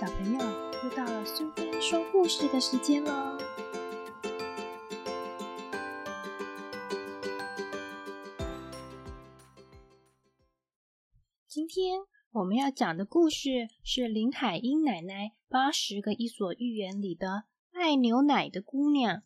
小朋友，又到了苏菲说故事的时间喽！今天我们要讲的故事是林海音奶奶八十个伊索寓言里的爱牛奶的姑娘。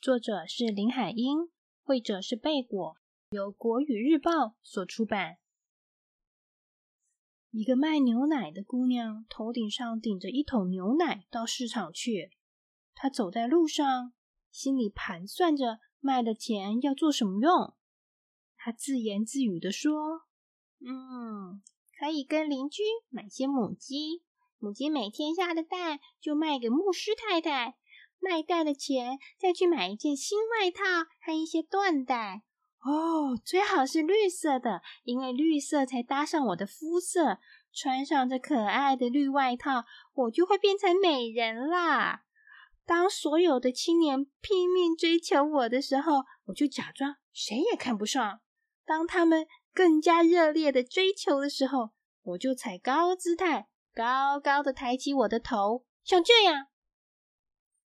作者是林海音，绘者是贝果，由国语日报所出版。一个卖牛奶的姑娘头顶上顶着一桶牛奶到市场去。她走在路上，心里盘算着卖的钱要做什么用。她自言自语的说：“嗯，可以跟邻居买些母鸡，母鸡每天下的蛋就卖给牧师太太，卖蛋的钱再去买一件新外套和一些缎带。”哦，最好是绿色的，因为绿色才搭上我的肤色。穿上这可爱的绿外套，我就会变成美人啦。当所有的青年拼命追求我的时候，我就假装谁也看不上。当他们更加热烈的追求的时候，我就踩高姿态，高高的抬起我的头，像这样。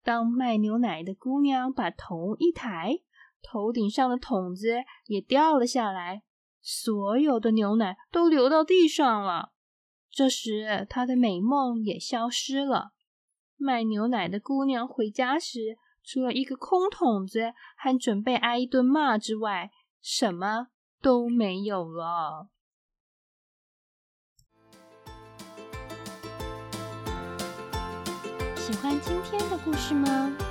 当卖牛奶的姑娘把头一抬。头顶上的桶子也掉了下来，所有的牛奶都流到地上了。这时，他的美梦也消失了。卖牛奶的姑娘回家时，除了一个空桶子还准备挨一顿骂之外，什么都没有了。喜欢今天的故事吗？